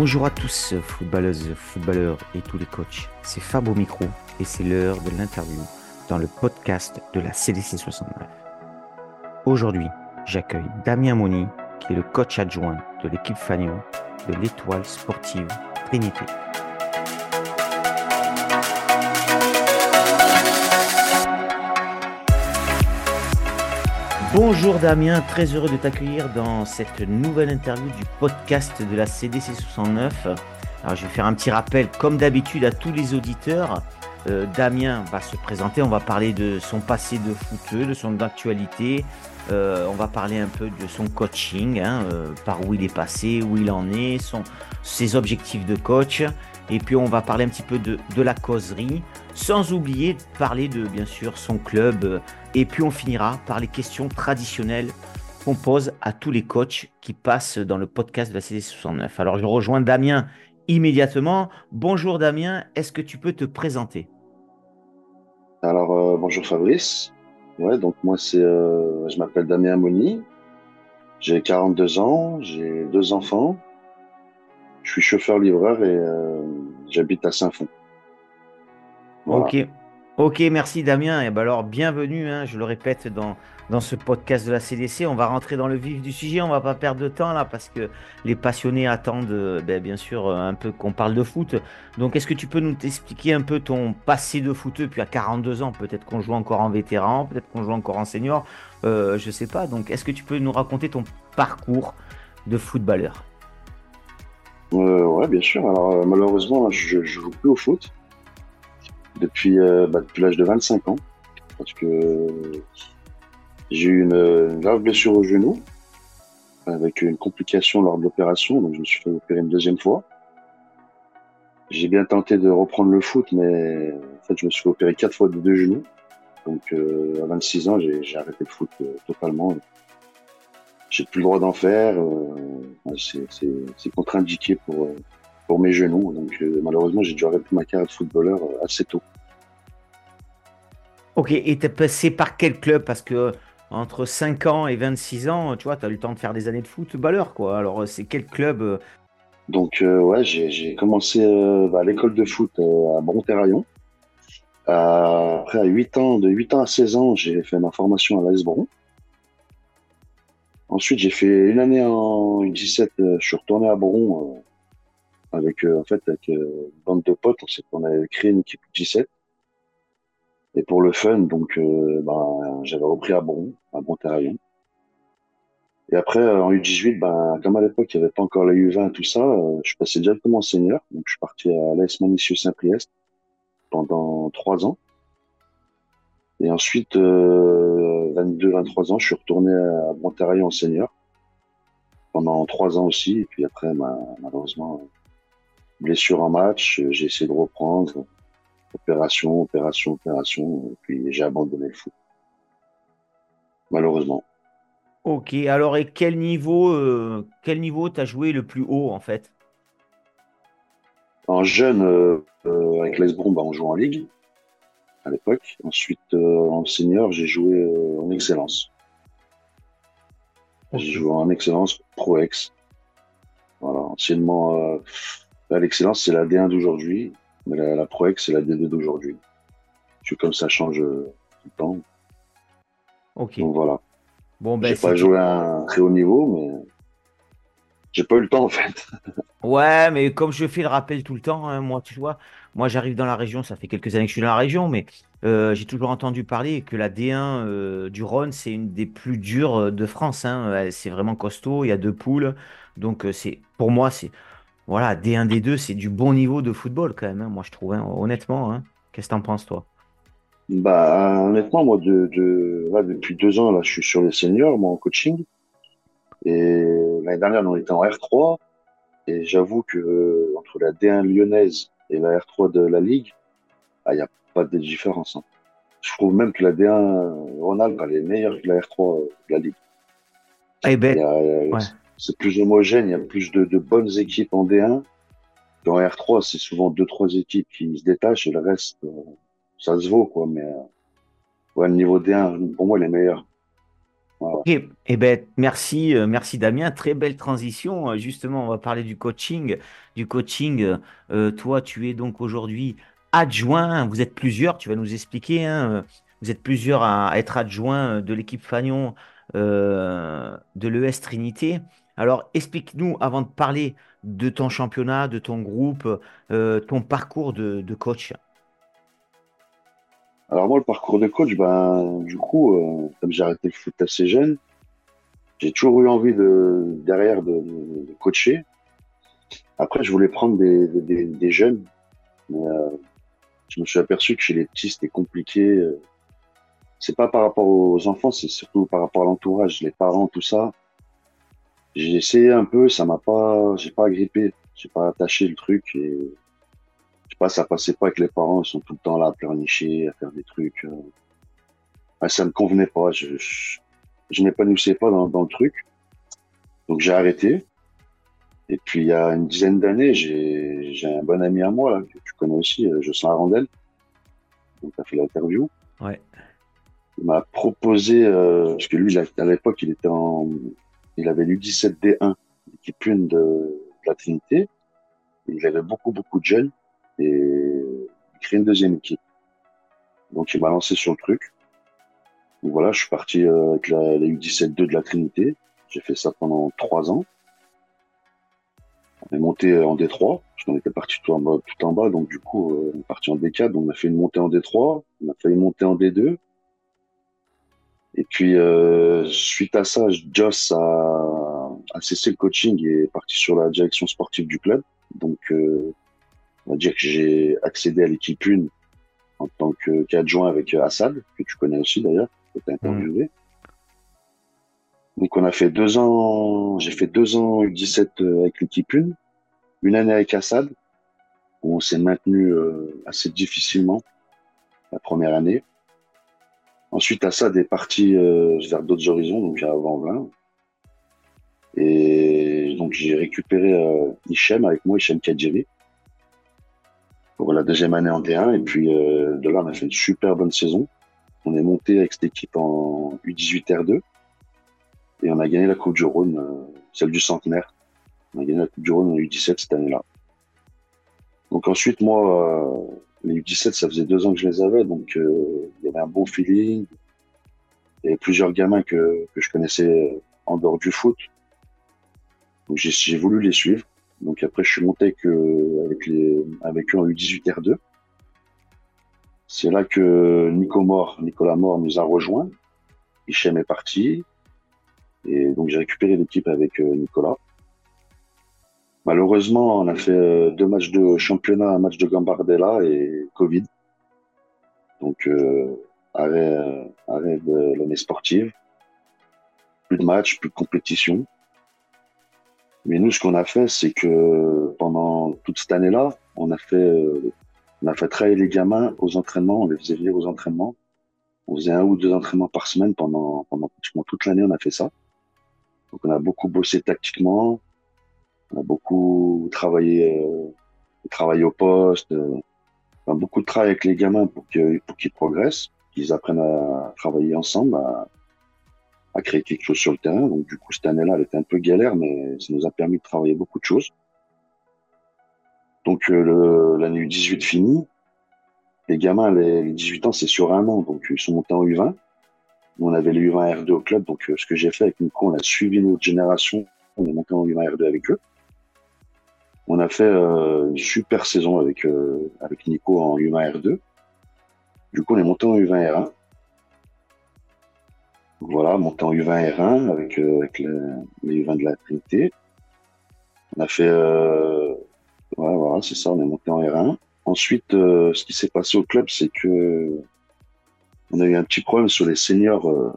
Bonjour à tous, footballeuses, footballeurs et tous les coachs. C'est Fab au micro et c'est l'heure de l'interview dans le podcast de la CDC 69. Aujourd'hui, j'accueille Damien Moni, qui est le coach adjoint de l'équipe Fagnon de l'étoile sportive Trinité. Bonjour Damien, très heureux de t'accueillir dans cette nouvelle interview du podcast de la CDC 69. Alors je vais faire un petit rappel, comme d'habitude, à tous les auditeurs. Euh, Damien va se présenter, on va parler de son passé de footeux, de son actualité, euh, on va parler un peu de son coaching, hein, euh, par où il est passé, où il en est, ses objectifs de coach, et puis on va parler un petit peu de, de la causerie, sans oublier de parler de bien sûr son club et puis on finira par les questions traditionnelles qu'on pose à tous les coachs qui passent dans le podcast de la CD69. Alors je rejoins Damien immédiatement. Bonjour Damien, est-ce que tu peux te présenter? Alors euh, bonjour Fabrice. Ouais, donc moi c'est euh, je m'appelle Damien Moni. J'ai 42 ans, j'ai deux enfants. Je suis chauffeur livreur et euh, j'habite à Saint-Fond. Ok. Ok, merci Damien. Et ben alors, bienvenue, hein, je le répète, dans, dans ce podcast de la CDC. On va rentrer dans le vif du sujet. On va pas perdre de temps là parce que les passionnés attendent, euh, ben, bien sûr, euh, un peu qu'on parle de foot. Donc, est-ce que tu peux nous expliquer un peu ton passé de footeux? Puis à 42 ans, peut-être qu'on joue encore en vétéran, peut-être qu'on joue encore en senior, euh, je sais pas. Donc, est-ce que tu peux nous raconter ton parcours de footballeur? Euh, Ouais, bien sûr. Alors, euh, malheureusement, je, ne joue plus au foot depuis, euh, bah, depuis l'âge de 25 ans. Parce que j'ai eu une, grave blessure au genou avec une complication lors de l'opération. Donc je me suis fait opérer une deuxième fois. J'ai bien tenté de reprendre le foot, mais en fait je me suis fait opérer quatre fois de deux genoux. Donc euh, à 26 ans, j'ai arrêté le foot euh, totalement. J'ai plus le droit d'en faire. Euh, c'est contre-indiqué pour, euh, pour mes genoux. Donc euh, malheureusement, j'ai dû arrêter ma carrière de footballeur assez tôt. Ok, et t'es passé par quel club? Parce que entre 5 ans et 26 ans, tu vois, tu as eu le temps de faire des années de footballeur, quoi. Alors, c'est quel club Donc, euh, ouais, j'ai commencé euh, bah, à l'école de foot euh, à Bron-Terraillon. après, à 8 ans, de 8 ans à 16 ans, j'ai fait ma formation à l'AS Bron. Ensuite, j'ai fait une année en U17, je suis retourné à Bron avec euh, en fait avec euh, une bande de potes, on s'est on avait créé une équipe 17. Et pour le fun, donc euh, ben, j'avais repris à Bron, à Bron-Terraillon. Et après en U18, ben comme à l'époque il n'y avait pas encore la U20 et tout ça, je suis passé directement en senior. Donc je suis parti à l'AS Manicieux Saint-Priest pendant trois ans. Et ensuite, 22-23 ans, je suis retourné à Bron-Terraillon en senior. Pendant trois ans aussi. Et puis après, malheureusement, blessure en match, j'ai essayé de reprendre, opération, opération, opération, et puis j'ai abandonné le foot. Malheureusement. Ok, alors et quel niveau euh, quel niveau t'as joué le plus haut en fait? En jeune, euh, euh, avec Lesbron, bah, on joue en ligue à l'époque. Ensuite, euh, en senior, j'ai joué euh, en excellence. J'ai joué en excellence Pro Ex. Voilà, anciennement euh, l'excellence, c'est la D1 d'aujourd'hui, mais la, la Pro X, c'est la D2 d'aujourd'hui. Je comme ça change euh, tout le temps. Ok. Donc voilà. Bon, ben, j'ai c'est- pas joué à un très haut niveau, mais j'ai pas eu le temps en fait. Ouais, mais comme je fais le rappel tout le temps, hein, moi, tu vois, moi j'arrive dans la région, ça fait quelques années que je suis dans la région, mais euh, j'ai toujours entendu parler que la D1 euh, du Rhône, c'est une des plus dures euh, de France. hein. C'est vraiment costaud, il y a deux poules. Donc, c'est pour moi, c'est voilà, D1, D2, c'est du bon niveau de football quand même, hein, moi je trouve, honnêtement. Qu'est-ce que t'en penses, toi? Bah honnêtement, moi de, de là, depuis deux ans là, je suis sur les seniors, moi en coaching. Et l'année dernière, on était en R3. Et j'avoue que euh, entre la D1 lyonnaise et la R3 de la Ligue, il n'y a pas de différence. hein. Je trouve même que la D1 Rhône-Alpes, elle est meilleure que la R3 de la Ligue. Eh ben, ouais. C'est plus homogène, il y a plus de, de bonnes équipes en D1. Dans R3, c'est souvent deux, trois équipes qui se détachent et le reste, euh, ça se vaut, quoi. Mais euh, ouais, le niveau D1, pour moi, il est meilleur. Et, eh ben, merci, euh, merci Damien. Très belle transition. Euh, Justement, on va parler du coaching. Du coaching, euh, toi, tu es donc aujourd'hui adjoint. Vous êtes plusieurs, tu vas nous expliquer. hein, vous êtes plusieurs à, être adjoint de l'équipe Fagnon de l'ES Trinité. Alors, explique-nous, avant de parler de ton championnat, de ton groupe, ton parcours de coach. Alors moi, le parcours de coach, ben, du coup, euh, comme j'ai arrêté le foot assez jeune, j'ai toujours eu envie de derrière de, de- coacher. Après, je voulais prendre des, des, des- des jeunes, mais euh, je me suis aperçu que chez les petits, c'était compliqué. euh. C'est pas par rapport aux enfants, c'est surtout par rapport à l'entourage, les parents, tout ça. J'ai essayé un peu, ça m'a pas, j'ai pas agrippé, j'ai pas attaché le truc et je sais pas, ça passait pas avec les parents, ils sont tout le temps là à pleurnicher, à faire des trucs. euh. Ah, ça me convenait pas, je, je, je m'épanouissais pas dans, dans le truc, donc j'ai arrêté. Et puis il y a une dizaine d'années, j'ai j'ai un bon ami à moi là, que tu connais aussi, euh, Jocelyn Arandel, donc tu as fait l'interview. Ouais. Il m'a proposé, euh, parce que lui, à l'époque, il était en, il avait l'U17D1, l'équipe 1 de, de la Trinité. Il avait beaucoup, beaucoup de jeunes et il crée une deuxième équipe. Donc il m'a lancé sur le truc. Donc voilà, je suis parti euh, avec la, la U17-2 de la Trinité. J'ai fait ça pendant trois ans. On est monté en D3, parce qu'on était parti tout en bas, tout en bas. Donc du coup, euh, on est parti en D4. Donc on a fait une montée en D3. On a failli monter en D2. Et puis, euh, suite à ça, Joss a, cessé le coaching et est parti sur la direction sportive du club. Donc, on va dire que j'ai accédé à l'équipe 1 en tant qu'adjoint avec euh, Assad, que tu connais aussi d'ailleurs, que tu interviewé. Donc, on a fait deux ans, j'ai fait deux ans U17 euh, avec l'équipe 1, une année avec Assad, où on s'est maintenu euh, assez difficilement la première année. Ensuite, Assad est parti vers d'autres horizons, donc j'ai avant 20. Et donc j'ai récupéré Hichem avec moi, Hichem Kadjeri, pour la deuxième année en D1. Et puis euh, de là, on a fait une super bonne saison. On est monté avec cette équipe en U18 R2 et on a gagné la Coupe du Rhône, euh, celle du centenaire. On a gagné la Coupe du Rhône en U17 cette année-là. Donc ensuite, moi, euh, les U17, ça faisait deux ans que je les avais, donc il y avait un bon feeling. Il y avait plusieurs gamins que, que je connaissais en dehors du foot. Donc j'ai voulu les suivre. Donc après, je suis monté avec, euh, avec, les, avec eux en U18 R2. C'est là que Nico Mort, Nicolas Mort nous a rejoints. Hichem est parti. Et donc j'ai récupéré l'équipe avec euh, Nicolas. Malheureusement, on a fait euh, deux matchs de championnat, un match de Gambardella et Covid. Donc euh, arrêt, arrêt de l'année sportive. Plus de matchs, plus de compétition. Mais nous, ce qu'on a fait, c'est que pendant toute cette année-là, on a fait, euh, on a fait travailler les gamins aux entraînements, on les faisait venir aux entraînements. On faisait un ou deux entraînements par semaine pendant, pendant pratiquement toute l'année, on a fait ça. Donc on a beaucoup bossé tactiquement, on a beaucoup travaillé, euh, travaillé au poste, euh, enfin, beaucoup de travail avec les gamins pour que, pour qu'ils progressent, qu'ils apprennent à travailler ensemble, à, à créer quelque chose sur le terrain. Donc du coup cette année-là, elle était un peu galère, mais ça nous a permis de travailler beaucoup de choses. Donc euh, l'année U18 finie, les gamins, les, les 18 ans, c'est sur un an, donc ils sont montés en U20. Nous, on avait les U20 R2 au club, donc euh, ce que j'ai fait avec Nico, on a suivi notre génération, on est monté en U20 R2 avec eux. On a fait euh, une super saison avec euh, avec Nico en U20 R2. Du coup, on est monté en U20 R1. Voilà, monté en U20 R1 avec, euh, avec les, les U20 de la Trinité. On a fait, euh, ouais, voilà, c'est ça, on est monté en R1. Ensuite, euh, ce qui s'est passé au club, c'est que on a eu un petit problème sur les seniors euh,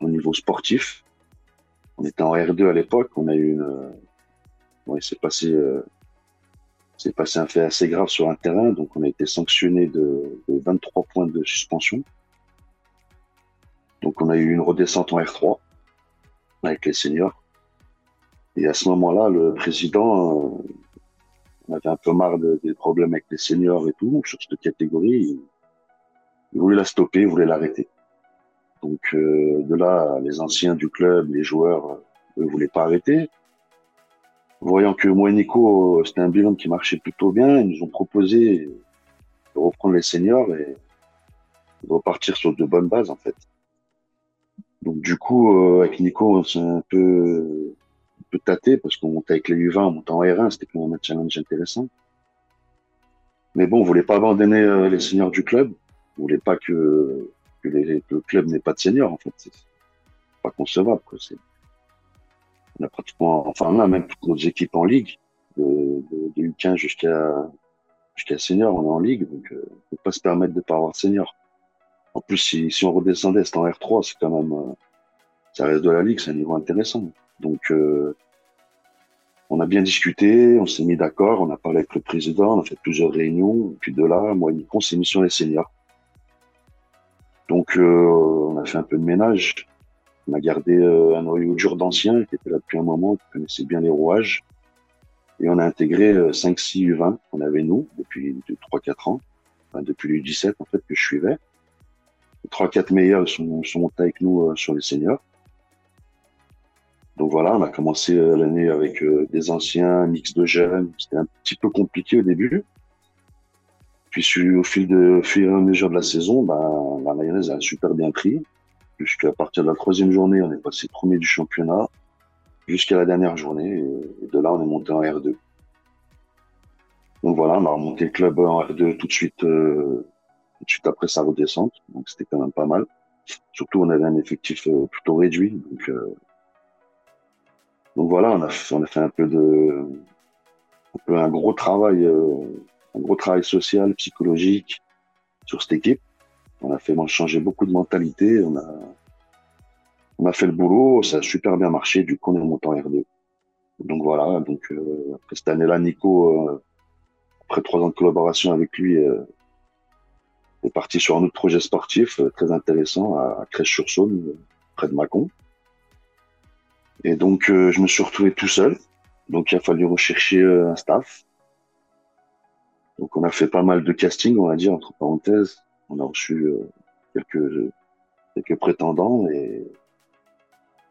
au niveau sportif. On était en R2 à l'époque, on a eu une, euh, ouais, il s'est passé, euh, c'est passé un fait assez grave sur un terrain, donc on a été sanctionné de, de 23 points de suspension. Donc on a eu une redescente en R3 avec les seniors. Et à ce moment-là, le président, euh, on avait un peu marre de- des problèmes avec les seniors et tout, sur cette catégorie. Il, voulait la stopper, il voulait l'arrêter. Donc de là, les anciens du club, les joueurs, eux voulaient pas arrêter. Voyant que moi Nico, c'était un bilan qui marchait plutôt bien, ils nous ont proposé de reprendre les seniors et de repartir sur de bonnes bases en fait. Donc du coup, euh, avec Nico, on s'est un peu, un peu tâté parce qu'on montait avec les U20, on montait en R1, c'était quand même un challenge intéressant. Mais bon, on voulait pas abandonner euh, les seniors du club. On voulait pas que, que, les, le club n'ait pas de seniors en fait. C'est pas concevable. Quoi. On a pratiquement, enfin on a même toutes nos équipes en ligue, de, de, de U15 jusqu'à jusqu'à on est en ligue, donc euh, on peut pas se permettre de pas avoir senior. En plus, si, si on redescendait, c'était en R3, c'est quand même, euh, ça reste de la ligue, c'est un niveau intéressant. Donc, euh, on a bien discuté, on s'est mis d'accord, on a parlé avec le président, on a fait plusieurs réunions, puis de là, moi et Nico, on s'est mis sur les seniors. Donc, euh, on a fait un peu de ménage. On a gardé euh, un noyau dur d'anciens qui était là depuis un moment, qui connaissait bien les rouages. Et on a intégré 5-6 U20 qu'on avait nous depuis 3-4 ans, enfin, depuis le 17 en fait que je suivais. Les 3-4 meilleurs sont, sont montés avec nous euh, sur les seniors. Donc voilà, on a commencé euh, l'année avec euh, des anciens, un mix de jeunes. C'était un petit peu compliqué au début. Puis au fil, de, au fil et à mesure de la saison, ben, la mayonnaise a super bien pris. Jusqu'à partir de la troisième journée, on est passé premier du championnat jusqu'à la dernière journée. Et de là, on est monté en R2. Donc voilà, on a remonté le club en R2 tout de suite, euh, de suite après sa redescente. Donc c'était quand même pas mal. Surtout, on avait un effectif euh, plutôt réduit. Donc, euh, donc voilà, on a, fait, on a fait un peu de, un, gros travail, euh, un gros travail social, psychologique sur cette équipe. On a fait changer beaucoup de mentalité. On a, on a fait le boulot, ça a super bien marché. Du coup, on est monté en R2. Donc voilà. Donc après cette année-là, Nico, après trois ans de collaboration avec lui, est parti sur un autre projet sportif euh, très intéressant à, Crèche-sur-Saône, euh, près de Mâcon. Et donc, euh, je me suis retrouvé tout seul. Donc, il a fallu rechercher un staff. Donc, on a fait pas mal de casting, on va dire, entre parenthèses. On a reçu quelques, prétendants et,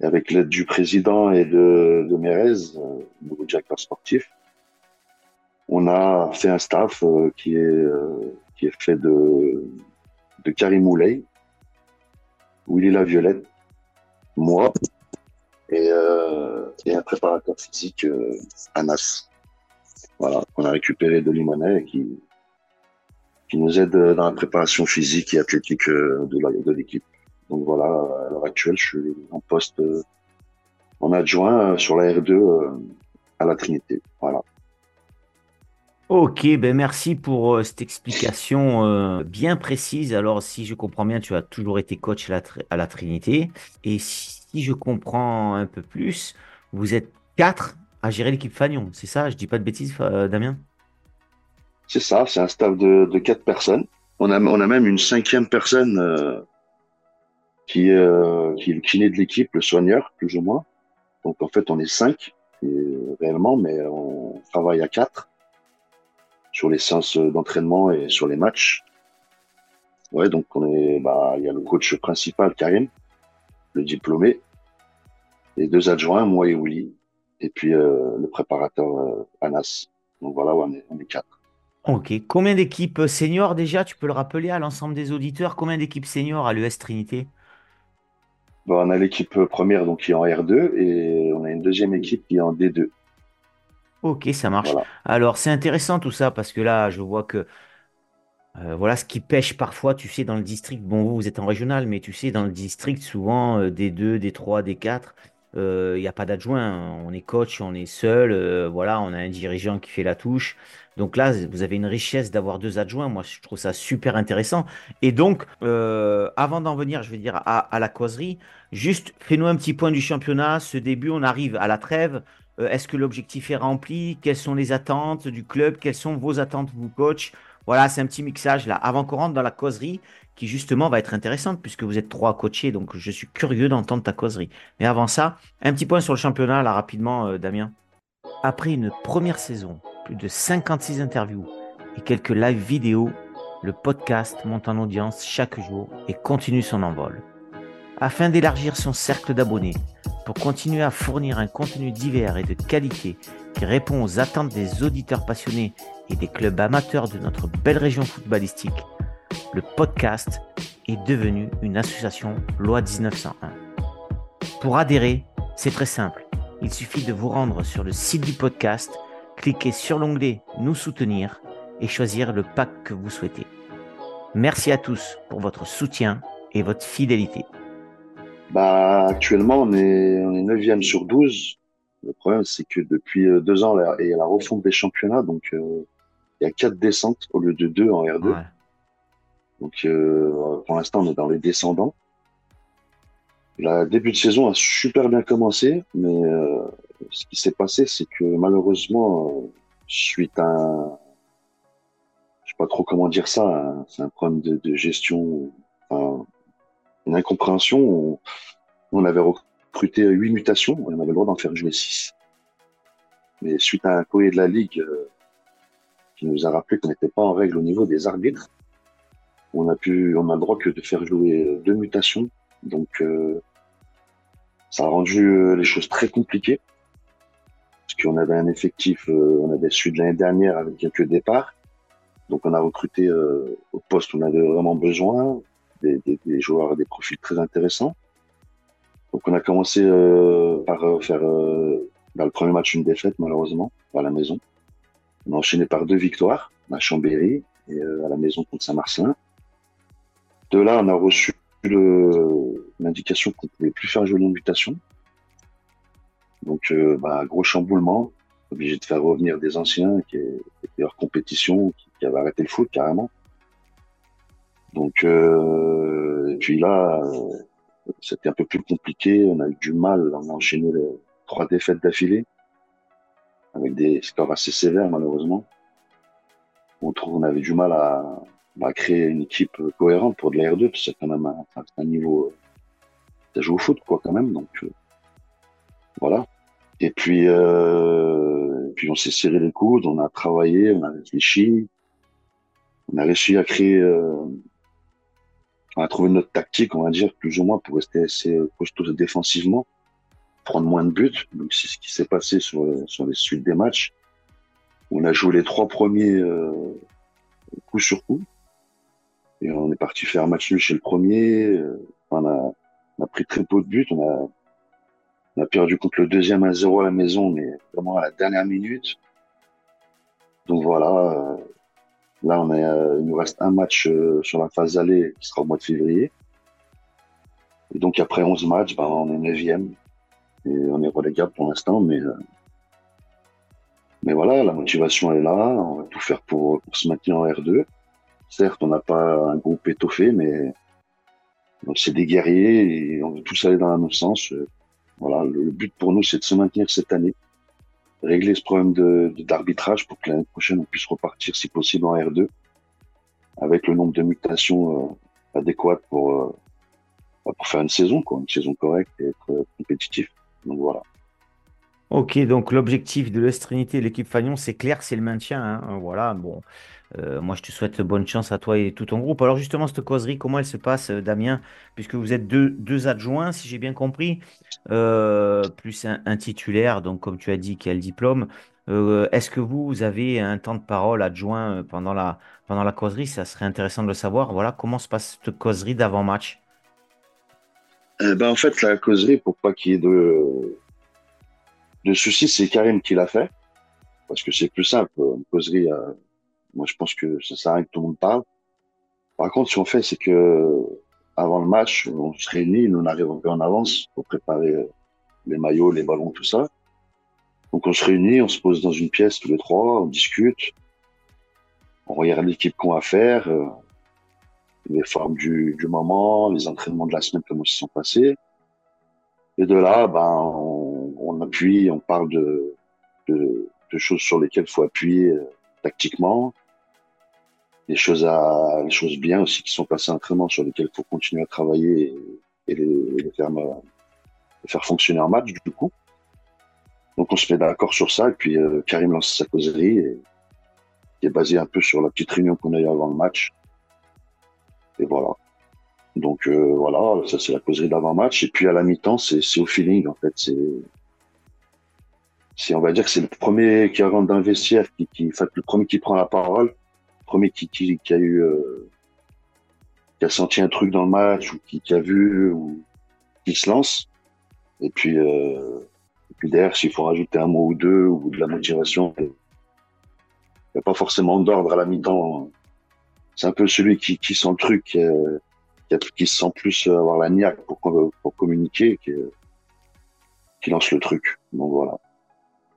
avec l'aide du président et de, de Mérez, nouveau directeur sportif, on a fait un staff qui est qui est fait de de Karim Moulay, Willy La Violette, moi et, euh, et un préparateur physique, euh, Anas. Voilà, on a récupéré de Limonet qui, qui nous aide dans la préparation physique et athlétique euh, de l'équipe. Donc voilà, à l'heure actuelle, je suis en poste en adjoint sur la R2 euh, à la Trinité. Voilà. Ok, ben merci pour euh, cette explication euh, bien précise. Alors, si je comprends bien, tu as toujours été coach à la, Trinité. Et si je comprends un peu plus, vous êtes quatre à gérer l'équipe Fagnon. C'est ça? Je dis pas de bêtises, euh, Damien? C'est ça, c'est un staff de, quatre personnes. On a, même une cinquième personne qui, qui est le kiné de l'équipe, le soigneur, plus ou moins. Donc en fait, on est cinq réellement, mais on travaille à quatre sur les séances d'entraînement et sur les matchs. Ouais, donc on est, bah, il y a le coach principal, Karim, le diplômé, les deux adjoints, moi et Willy, et puis euh, le préparateur euh, Anas. Donc voilà, ouais, on est, on est quatre. Ok. Combien d'équipes seniors déjà? Tu peux le rappeler à l'ensemble des auditeurs? Combien d'équipes seniors à l'ES Trinité? Bon, on a l'équipe première donc qui est en R2 et on a une deuxième équipe qui est en D2. Ok, ça marche. Voilà. Alors, c'est intéressant tout ça parce que là, je vois que euh, voilà ce qui pêche parfois, tu sais, dans le district. Bon, vous, vous êtes en régional, mais tu sais, dans le district, souvent, euh, D2, D3, D4, euh, il n'y a pas d'adjoint. On est coach, on est seul. euh, voilà, on a un dirigeant qui fait la touche. Donc là, vous avez une richesse d'avoir deux adjoints. Moi, je trouve ça super intéressant. Et donc, euh, avant d'en venir, je vais dire à, à la causerie, juste fais-nous un petit point du championnat. Ce début, on arrive à la trêve. Euh, Est-ce que l'objectif est rempli? Quelles sont les attentes du club? Quelles sont vos attentes, vous, coach? Voilà, c'est un petit mixage là, avant qu'on rentre dans la causerie, qui justement va être intéressante, puisque vous êtes trois à coacher, donc je suis curieux d'entendre ta causerie. Mais avant ça, un petit point sur le championnat, là, rapidement, euh, Damien. Après une première saison, plus de 56 interviews et quelques live vidéo, le podcast monte en audience chaque jour et continue son envol. Afin d'élargir son cercle d'abonnés, pour continuer à fournir un contenu divers et de qualité qui répond aux attentes des auditeurs passionnés et des clubs amateurs de notre belle région footballistique, le podcast est devenu une association loi 1901. Pour adhérer, c'est très simple. Il suffit de vous rendre sur le site du podcast, cliquer sur l'onglet Nous soutenir et choisir le pack que vous souhaitez. Merci à tous pour votre soutien et votre fidélité. Bah, actuellement, on est, on est 9e sur 12. Le problème, c'est que depuis euh, deux ans, il y a la refonte des championnats, donc euh, il y a quatre descentes au lieu de deux en R2. Donc, euh, pour l'instant, on est dans les descendants. Le début de saison a super bien commencé, mais ce qui s'est passé, c'est que malheureusement, suite à un, je sais pas trop comment dire ça, hein, c'est un problème de, de gestion, enfin, une incompréhension. On, avait recruté huit mutations, on avait le droit d'en faire jouer six. Mais suite à un courrier de la Ligue euh, qui nous a rappelé qu'on n'était pas en règle au niveau des arbitres, on a pu, on a le droit que de faire jouer deux mutations. Donc, euh, ça a rendu euh, les choses très compliquées. Parce qu'on avait un effectif, on avait celui de l'année dernière avec quelques départs. Donc, on a recruté au poste où on avait vraiment besoin des, joueurs, des profils très intéressants. Donc on a commencé euh, par euh, faire euh, dans le premier match une défaite malheureusement à la maison. On a enchaîné par deux victoires à Chambéry et à la maison contre Saint-Marcelin. De là, on a reçu l'indication qu'on pouvait plus faire jouer mutation. Donc, bah, gros chamboulement, obligé de faire revenir des anciens qui étaient hors compétition, qui, qui avaient arrêté le foot carrément. Donc, euh, puis là, euh, c'était un peu plus compliqué. On a eu du mal. On a enchaîné les trois défaites d'affilée avec des scores assez sévères, malheureusement. On trouve qu'on avait du mal à, créer une équipe cohérente pour de la R2, parce que c'est quand même un, un niveau. Ça joue au foot, quoi, quand même. Donc, euh, voilà. Et puis, euh, puis on s'est serré les coudes, on a travaillé, on a réfléchi, on a réussi à créer euh, on a trouvé notre tactique, on va dire, plus ou moins, pour rester assez costaud défensivement, prendre moins de buts. Donc, c'est ce qui s'est passé sur, sur les suites des matchs. On a joué les trois premiers euh, coup sur coup. Et on est parti faire un match nul chez le premier. Euh, on, a, pris très peu de buts. On a, on a perdu contre le deuxième à 0 à la maison, mais vraiment à la dernière minute. Donc voilà, euh, Là, on est, euh, il nous reste un match euh, sur la phase allée qui sera au mois de février. Et donc après 11 matchs, ben, on est 9 et on est relégable pour l'instant, mais euh, mais voilà, la motivation est là. On va tout faire pour, se maintenir en R2. Certes, on n'a pas un groupe étoffé, mais c'est des guerriers et on veut tous aller dans le même sens. Voilà, le but pour nous, c'est de se maintenir cette année régler ce problème d'arbitrage pour que l'année prochaine on puisse repartir si possible en R2 avec le nombre de mutations euh, adéquates pour euh, bah, pour faire une saison quoi, une saison correcte et être euh, compétitif. Donc voilà. Ok, donc l'objectif de l'Est Trinité et l'équipe Fagnon, c'est clair, c'est le maintien. Hein. Voilà, bon, euh, moi, je te souhaite bonne chance à toi et tout ton groupe. Alors justement, cette causerie, comment elle se passe, euh, Damien Puisque vous êtes deux, adjoints, si j'ai bien compris, euh, plus un, titulaire, donc comme tu as dit, qui a le diplôme. Est-ce que vous, avez un temps de parole adjoint pendant la, pendant la causerie? Ça serait intéressant de le savoir. Voilà, comment se passe cette causerie d'avant-match? Ben, En fait, la causerie, pour pas qu'il y ait de soucis, c'est Karim qui l'a fait. Parce que c'est plus simple, une causerie moi, je pense que ça sert à rien que tout le monde parle. Par contre, ce qu'on fait, c'est que avant le match, on se réunit, nous on arrive en avance pour préparer euh, les maillots, les ballons, tout ça. Donc on se réunit, on se pose dans une pièce tous les trois, on discute, on regarde l'équipe qu'on va faire, euh, les formes du, du, moment, les entraînements de la semaine, comment ils se sont passés. Et de là, ben, on, on appuie, on parle de, de, de choses sur lesquelles faut appuyer euh, tactiquement, des choses à, des choses bien aussi qui sont passées entraînement sur lesquelles faut continuer à travailler et, les, faire, fonctionner en match du coup. Donc on se met d'accord sur ça et puis euh, Karim lance sa causerie et, qui est basée un peu sur la petite réunion qu'on a eu avant le match. Et voilà. Donc voilà, ça c'est la causerie d'avant-match. Et puis à la mi-temps, c'est au feeling en fait. C'est on va dire que c'est le premier qui rentre dans le vestiaire, qui, qui le premier qui prend la parole, le premier qui, qui, qui a eu qui a senti un truc dans le match ou qui, qui a vu ou qui se lance. Et puis, euh, et puis derrière, s'il faut rajouter un mot ou deux ou de la motivation, il n'y a pas forcément d'ordre à la mi-temps. C'est un peu celui qui, qui sent le truc, qui, qui, qui se sent plus avoir la niaque pour, pour communiquer, qui, qui lance le truc. Donc voilà.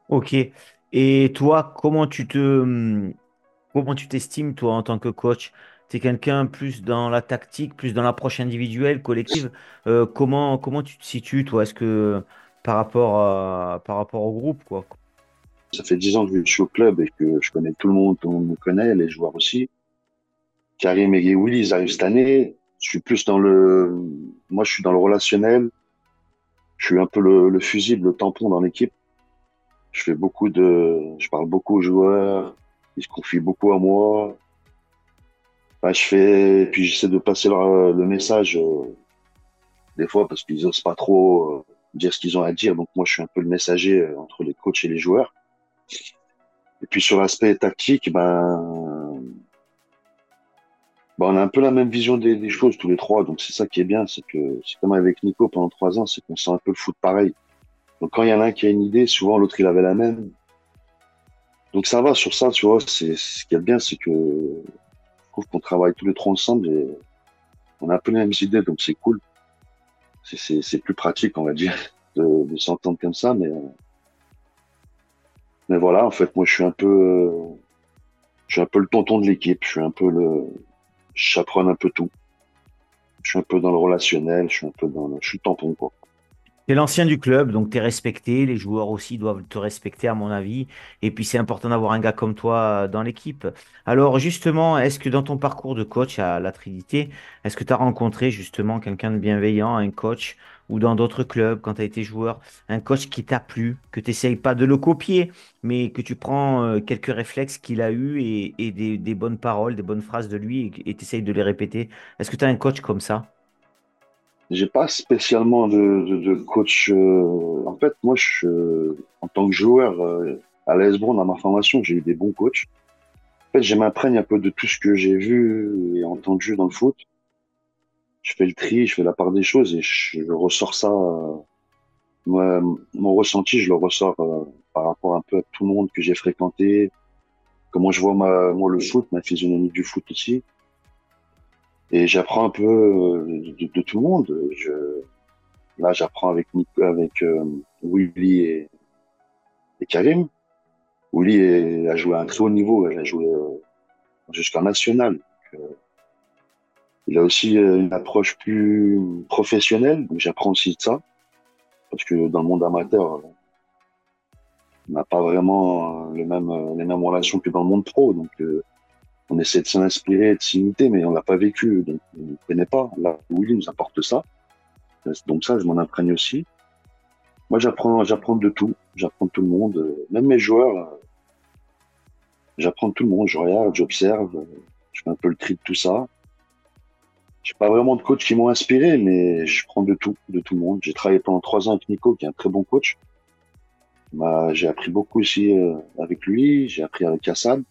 Ok. Et toi, comment tu te, comment tu t'estimes toi en tant que coach? Tu es quelqu'un plus dans la tactique, plus dans l'approche individuelle, collective? Euh, comment, comment tu te situes, toi? Est-ce que par rapport à, par rapport au groupe, quoi? Ça fait dix ans que je suis au club et que je connais tout le monde, tout le monde me connaît, les joueurs aussi. Karim et Willy, ils arrivent cette année. Je suis plus dans le, moi, je suis dans le relationnel. Je suis un peu le, le fusible, le tampon dans l'équipe. Je fais beaucoup de, je parle beaucoup aux joueurs. Ils se confient beaucoup à moi. Je fais, puis j'essaie de passer le, message euh, des fois parce qu'ils osent pas trop euh, dire ce qu'ils ont à dire. Donc moi, je suis un peu le messager euh, entre les coachs et les joueurs. Et puis sur l'aspect tactique, ben, ben, on a un peu la même vision des, des choses tous les trois. Donc c'est ça qui est bien, c'est que c'est comme avec Nico pendant trois ans, c'est qu'on sent un peu le foot pareil. Donc quand il y en a un qui a une idée, souvent l'autre il avait la même. Donc ça va sur ça, tu vois. C'est ce qui est bien, c'est que trouve qu'on travaille tous les trois ensemble et on a un peu les mêmes idées, donc c'est cool. C'est plus pratique, on va dire, de, de s'entendre comme ça, mais mais voilà, en fait, moi, je suis un peu, je suis un peu le tonton de l'équipe. Je suis un peu le, je un peu tout. Je suis un peu dans le relationnel. Je suis un peu dans le, je suis le tampon, quoi. Tu es l'ancien du club, donc tu es respecté. Les joueurs aussi doivent te respecter, à mon avis. Et puis, c'est important d'avoir un gars comme toi euh, dans l'équipe. Alors, justement, est-ce que dans ton parcours de coach à la Trinité, est-ce que tu as rencontré justement quelqu'un de bienveillant, un coach, ou dans d'autres clubs, quand tu as été joueur, un coach qui t'a plu, que tu pas de le copier, mais que tu prends euh, quelques réflexes qu'il a eus et, des, bonnes paroles, des bonnes phrases de lui et tu de les répéter? Est-ce que tu as un coach comme ça? J'ai pas spécialement de, de, de coach. Euh, en fait, moi, je, en tant que joueur euh, à l'Esbron, dans ma formation, j'ai eu des bons coachs. En fait, je m'imprègne un peu de tout ce que j'ai vu et entendu dans le foot. Je fais le tri, je fais la part des choses et je, ressors ça. Euh, moi, mon ressenti, je le ressors euh, par rapport un peu à tout le monde que j'ai fréquenté, comment je vois ma, moi le foot, ma physionomie du foot aussi. Et j'apprends un peu euh, de, tout le monde. Là, j'apprends avec euh, Willy et, Karim. Willy a joué à un très haut niveau. Il a joué euh, jusqu'en national. il a aussi une approche plus professionnelle. Donc j'apprends aussi de ça. Parce que dans le monde amateur, on n'a pas vraiment les mêmes, relations que dans le monde pro. On essaie de s'inspirer, de s'imiter, mais on l'a pas vécu, donc on ne connaît pas. Là, Willy nous apporte ça. Donc ça, je m'en imprègne aussi. Moi, j'apprends, j'apprends de tout. J'apprends de tout le monde, même mes joueurs. J'apprends de tout le monde. Je regarde, j'observe, je fais un peu le tri de tout ça. J'ai pas vraiment de coach qui m'ont inspiré, mais je prends de tout, de tout le monde. J'ai travaillé pendant trois ans avec Nico, qui est un très bon coach. Bah, j'ai appris beaucoup aussi euh, avec lui. J'ai appris avec Hassan.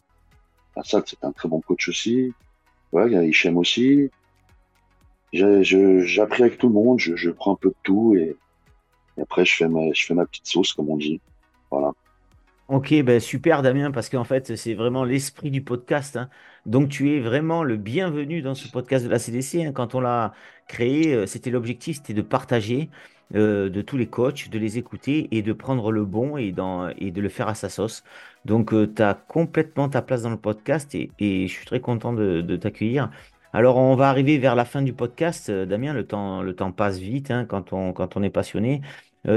Assad, c'est un très bon coach aussi. Ouais, il y a Hichem aussi. J'ai appris avec tout le monde, je, prends un peu de tout et, après je fais, ma, je fais ma petite sauce, comme on dit. Voilà. Ok, ben super Damien, parce qu'en fait c'est vraiment l'esprit du podcast. Hein. Donc tu es vraiment le bienvenu dans ce podcast de la CDC. Hein. Quand on l'a créé, euh, c'était l'objectif, c'était de partager euh, de tous les coachs, de les écouter et de prendre le bon et, de le faire à sa sauce. Donc, euh, tu as complètement ta place dans le podcast et, je suis très content de, t'accueillir. Alors, on va arriver vers la fin du podcast. Euh, Damien, le temps, le temps passe vite hein, quand, on, quand on est passionné.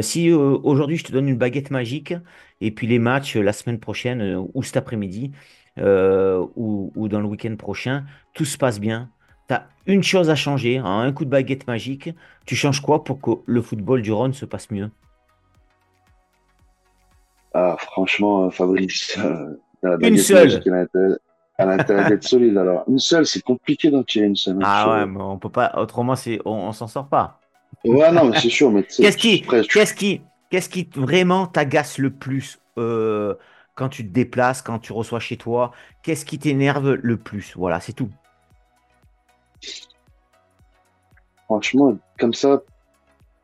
si aujourd'hui je te donne une baguette magique et puis les matchs la semaine prochaine ou cet après-midi ou, dans le week-end prochain, tout se passe bien, tu as une chose à changer, hein, un coup de baguette magique, tu changes quoi pour que le football du Rhône se passe mieux? Ah, franchement, Fabrice, une seule. Elle a intérêt d'être solide. Alors, une seule, c'est compliqué d'en tirer une seule. Ah ouais, mais on peut pas. Autrement, c'est on, on s'en sort pas. Ouais, non, mais c'est sûr. Mais qu'est-ce qui, qu'est-ce qui, qu'est-ce qui vraiment t'agace le plus euh, quand tu te déplaces, quand tu reçois chez toi? Qu'est-ce qui t'énerve le plus? Voilà, c'est tout. Franchement, comme ça,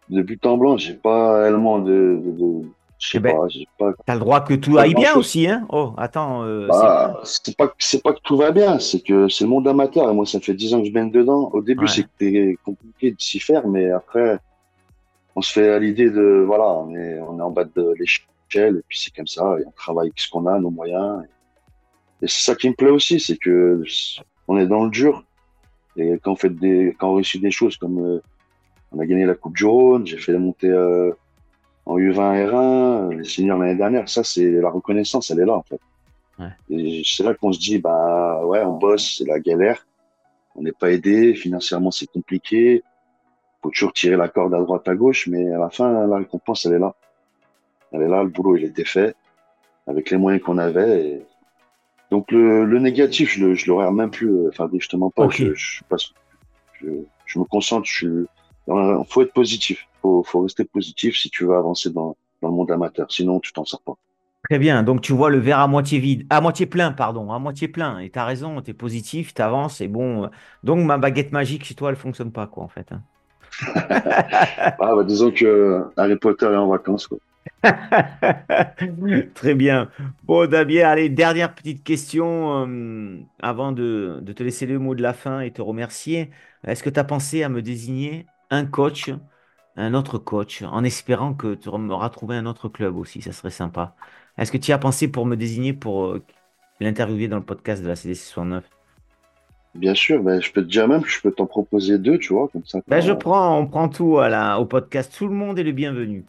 de but en blanc, j'ai pas réellement de. de, je sais eh ben, pas. T'as le droit que tout aille bien aussi, hein Oh, attends. Euh, bah, c'est pas, c'est pas que tout va bien, c'est que c'est le monde amateur. Et moi, ça fait 10 ans que je baigne dedans. Au début, c'était compliqué de s'y faire, mais après, on se fait à l'idée de, voilà, on est, on est en bas de l'échelle, et puis c'est comme ça, et on travaille avec ce qu'on a, nos moyens. Et, c'est ça qui me plaît aussi, c'est que on est dans le dur. Et quand on fait des, quand on réussit des choses comme euh, on a gagné la Coupe du Rhône, j'ai fait la montée euh, en U20 R1, les seniors l'année dernière, ça c'est la reconnaissance, elle est là en fait. Ouais. Et c'est là qu'on se dit bah ouais, on bosse, c'est la galère, on n'est pas aidé, financièrement c'est compliqué, faut toujours tirer la corde à droite à gauche, mais à la fin la récompense elle est là, elle est là, le boulot il était fait avec les moyens qu'on avait. Et... Donc le, le, négatif, je le, je le regarde même plus, euh, enfin justement pas, je, je, je, je, me concentre, je il faut être positif. Faut, faut rester positif si tu veux avancer dans, dans le monde amateur. Sinon, tu t'en sors pas. Très bien. Donc, tu vois le verre à moitié vide, à moitié plein, pardon, à moitié plein. Et tu as raison, tu es positif, tu avances. Et bon, donc ma baguette magique chez toi, elle fonctionne pas, quoi, en fait. Hein. ah, bah, disons que Harry Potter est en vacances, quoi. Très bien. Bon, Damien, allez, dernière petite question euh, avant de, de, te laisser le mot de la fin et te remercier. Est-ce que tu as pensé à me désigner un coach, un autre coach, en espérant que tu auras trouvé un autre club aussi, ça serait sympa. Est-ce que tu as pensé pour me désigner pour euh, l'interviewer dans le podcast de la CDC 69 Bien sûr, ben, je peux te dire même que je peux t'en proposer deux, tu vois, comme ça. Ben, je prends, on prend tout à la, au podcast. Tout le monde est le bienvenu.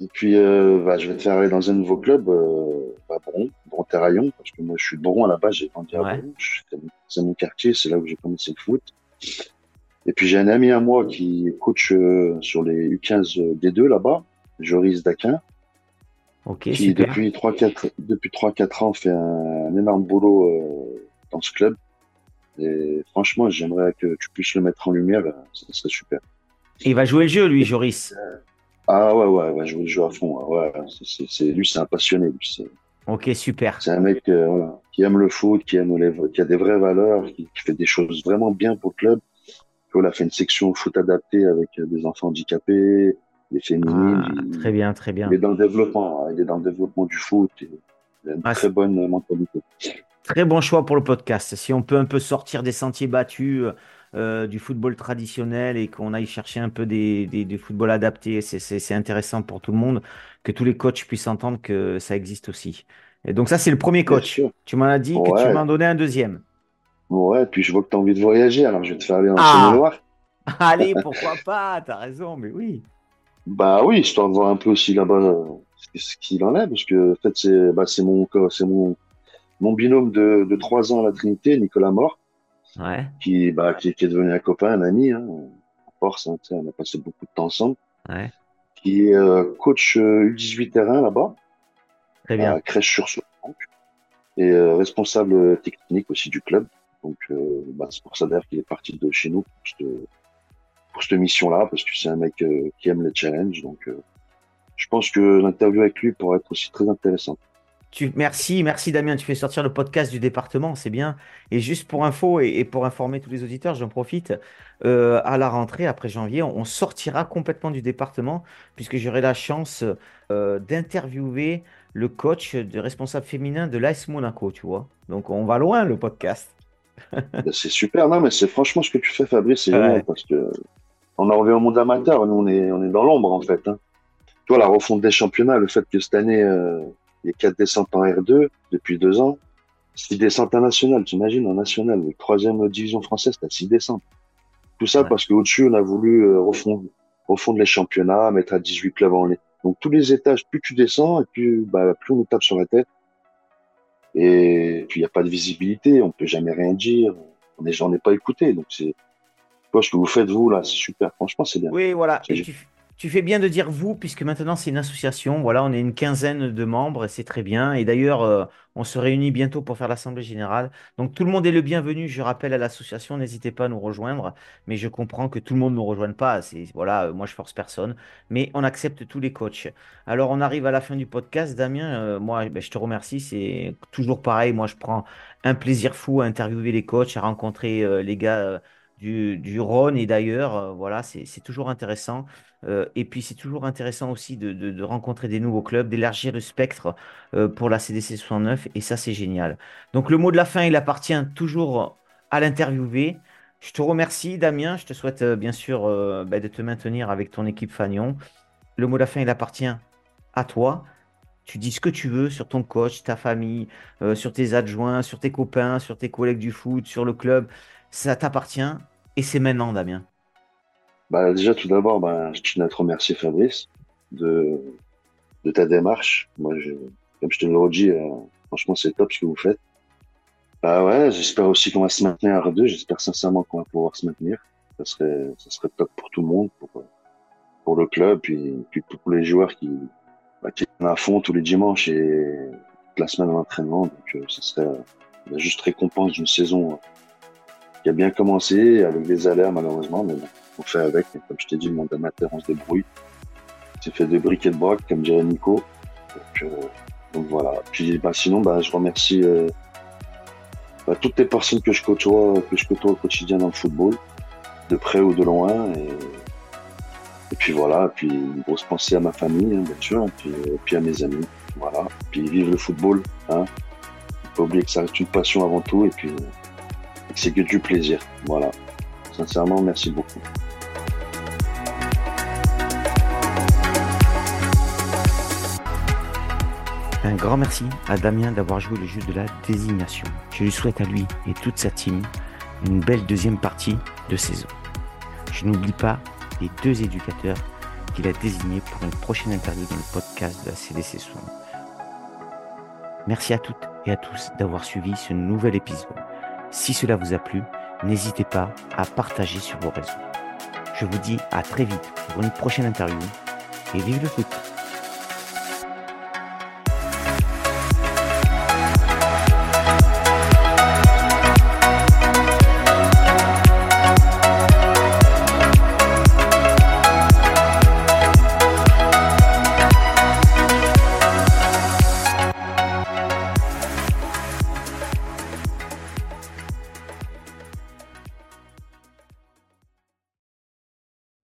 Et puis, euh, ben, je vais te faire aller dans un nouveau club, euh, à Bron, Bron-Terraillon, parce que moi, je suis de Bron à la base, j'ai grandi à Bron. C'est mon quartier, c'est là où j'ai commencé le foot. Et puis j'ai un ami à moi qui est coach euh, sur les U15 D2 là-bas, Joris Daquin, qui depuis 3-4 depuis 3-4 ans fait un, énorme boulot euh, dans ce club. Et franchement, j'aimerais que tu puisses le mettre en lumière, ça serait super. il va jouer le jeu, lui, Joris. Ah ouais, ouais, il va jouer le jeu à fond. Ouais, c'est, lui, c'est un passionné. ok, super. C'est un mec euh, qui aime le foot, qui aime les, qui a des vraies valeurs, qui, qui fait des choses vraiment bien pour le club. On a fait une section foot adaptée avec des enfants handicapés, des féminines. Ah, très bien, très bien. Il est dans le développement, il est dans le développement du foot. il a une ah, très bonne mentalité. Très bon choix pour le podcast. Si on peut un peu sortir des sentiers battus euh, du football traditionnel et qu'on aille chercher un peu des, des, football adaptés, c'est intéressant pour tout le monde que tous les coachs puissent entendre que ça existe aussi. Et donc ça, c'est le premier coach. Tu m'en as dit que tu m'en donnais un deuxième. Ouais, puis je vois que tu as envie de voyager, alors je vais te faire aller en ah. loire Allez, pourquoi pas T'as raison, mais oui. Bah oui, histoire de voir un peu aussi là-bas euh, ce qu'il en est, parce que en fait c'est bah, mon mon mon binôme de, de 3 ans à la Trinité, Nicolas Mort, ouais. qui bah qui, est devenu un copain, un ami, hein, force, hein, on a passé beaucoup de temps ensemble. Ouais. Qui est euh, coach U18 euh, terrain là-bas, Très bien. à Crèche sur et responsable technique aussi du club. Donc, euh, bah, c'est pour ça d'ailleurs qu'il est parti de chez nous pour cette, mission-là, parce que c'est un mec euh, qui aime les challenges. Donc, euh, je pense que l'interview avec lui pourrait être aussi très intéressante. Tu, merci, merci Damien. Tu fais sortir le podcast du département, c'est bien. Et juste pour info et, pour informer tous les auditeurs, j'en profite. à la rentrée, après janvier, on, sortira complètement du département, puisque j'aurai la chance d'interviewer le coach de responsable féminin de l'AS Monaco, tu vois. Donc on va loin le podcast. Ben, c'est super, non, mais c'est franchement ce que tu fais, Fabrice, c'est génial parce que on en revient au monde amateur, nous on est, on est dans l'ombre en fait. Hein. Tu vois, la refonte des championnats, le fait que cette année, euh, a quatre descentes en R2 depuis deux ans, six descentes en national, t'imagines, en national, la troisième division française, t'as six descentes. Tout ça parce qu'au-dessus, on a voulu euh, refondre, refondre les championnats, mettre à 18 clubs en ligne. Donc tous les étages, plus tu descends, et plus, bah, plus on nous tape sur la tête. Et puis, il n'y a pas de visibilité, on peut jamais rien dire, on n'est pas écouté. Donc, c'est ce que vous faites, vous, là, c'est super. Franchement, c'est bien. Oui, voilà. tu fais bien de dire vous, puisque maintenant c'est une association. Voilà, on est une quinzaine de membres c'est très bien. Et d'ailleurs, euh, on se réunit bientôt pour faire l'assemblée générale. Donc tout le monde est le bienvenu. Je rappelle à l'association, n'hésitez pas à nous rejoindre. Mais je comprends que tout le monde ne nous rejoigne pas. Voilà, euh, moi je force personne, mais on accepte tous les coachs. Alors on arrive à la fin du podcast, Damien. euh, moi, ben, je te remercie. C'est toujours pareil. Moi, je prends un plaisir fou à interviewer les coachs, à rencontrer les gars. Du, du Rhône et d'ailleurs, euh, voilà, c'est toujours intéressant. Euh, et puis, c'est toujours intéressant aussi de, de- rencontrer des nouveaux clubs, d'élargir le spectre euh, pour la CDC 69. Et ça, c'est génial. Donc, le mot de la fin, il appartient toujours à l'interviewé. Je te remercie, Damien. Je te souhaite bien sûr bah, de te maintenir avec ton équipe Fagnon. Le mot de la fin, il appartient à toi. Tu dis ce que tu veux sur ton coach, ta famille, sur tes adjoints, sur tes copains, sur tes collègues du foot, sur le club. Ça t'appartient. Et c'est maintenant, Damien. Bah, déjà, tout d'abord, bah, je tiens à te remercier, Fabrice, de, ta démarche. Moi, comme je te le redis, euh, franchement, c'est top ce que vous faites. Bah ouais, j'espère aussi qu'on va se maintenir à deux. J'espère sincèrement qu'on va pouvoir se maintenir. Ça serait, ça serait top pour tout le monde, pour, pour le club, puis, puis pour tous les joueurs qui, bah, qui sont à fond tous les dimanches et la semaine en entraînement. Donc, euh, ça serait euh, la juste récompense d'une saison euh, a bien commencé, avec des alertes malheureusement, mais on fait avec. Comme je t'ai dit, le monde amateur, on se débrouille. C'est fait de briques et de broc, comme dirait Nico. Donc, euh, voilà. Puis bah, sinon, bah, je remercie euh, bah, toutes les personnes que je côtoie, que je côtoie au quotidien dans le football, de près ou de loin. Et, puis voilà. Puis une grosse pensée à ma famille, hein, bien sûr, et puis, et puis à mes amis. Voilà. Puis vive le football. Hein. Faut pas oublier que ça reste une passion avant tout. Et puis c'est que du plaisir. Voilà. Sincèrement, merci beaucoup. Un grand merci à Damien d'avoir joué le jeu de la désignation. Je lui souhaite à lui et toute sa team une belle deuxième partie de saison. Je n'oublie pas les deux éducateurs qu'il a désignés pour une prochaine interview dans le podcast de la CDC Soin. Merci à toutes et à tous d'avoir suivi ce nouvel épisode. Si cela vous a plu, n'hésitez pas à partager sur vos réseaux. Je vous dis à très vite pour une prochaine interview et vive le foot